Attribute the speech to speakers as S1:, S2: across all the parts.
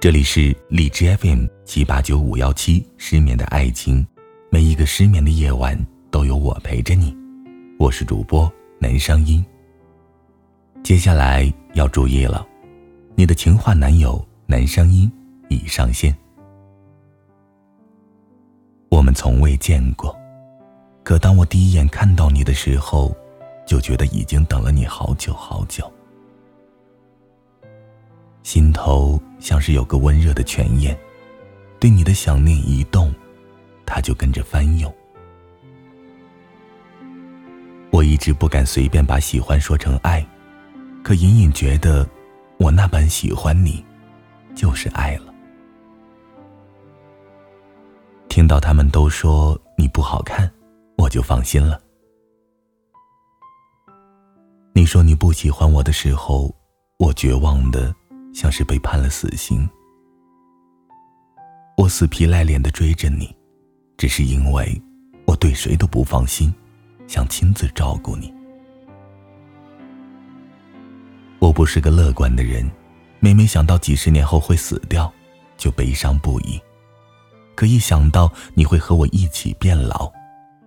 S1: 这里是荔枝 FM 七八九五幺七失眠的爱情，每一个失眠的夜晚都有我陪着你。我是主播南声音。接下来要注意了，你的情话男友南声音已上线。我们从未见过，可当我第一眼看到你的时候，就觉得已经等了你好久好久。心头像是有个温热的泉眼，对你的想念一动，它就跟着翻涌。我一直不敢随便把喜欢说成爱，可隐隐觉得，我那般喜欢你，就是爱了。听到他们都说你不好看，我就放心了。你说你不喜欢我的时候，我绝望的。像是被判了死刑，我死皮赖脸的追着你，只是因为我对谁都不放心，想亲自照顾你。我不是个乐观的人，每每想到几十年后会死掉，就悲伤不已。可一想到你会和我一起变老，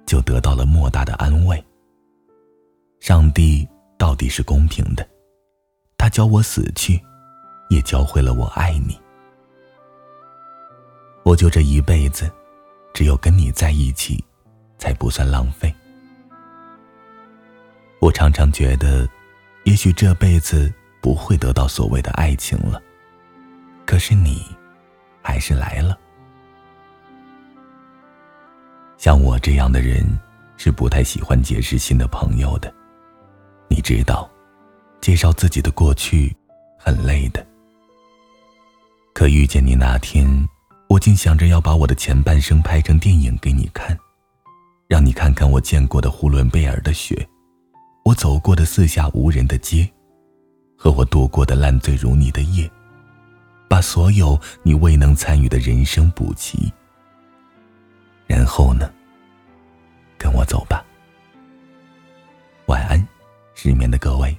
S1: 就得到了莫大的安慰。上帝到底是公平的，他教我死去。也教会了我爱你，我就这一辈子，只有跟你在一起，才不算浪费。我常常觉得，也许这辈子不会得到所谓的爱情了，可是你，还是来了。像我这样的人，是不太喜欢结识新的朋友的。你知道，介绍自己的过去，很累的。可遇见你那天，我竟想着要把我的前半生拍成电影给你看，让你看看我见过的呼伦贝尔的雪，我走过的四下无人的街，和我度过的烂醉如泥的夜，把所有你未能参与的人生补齐。然后呢？跟我走吧。晚安，失眠的各位。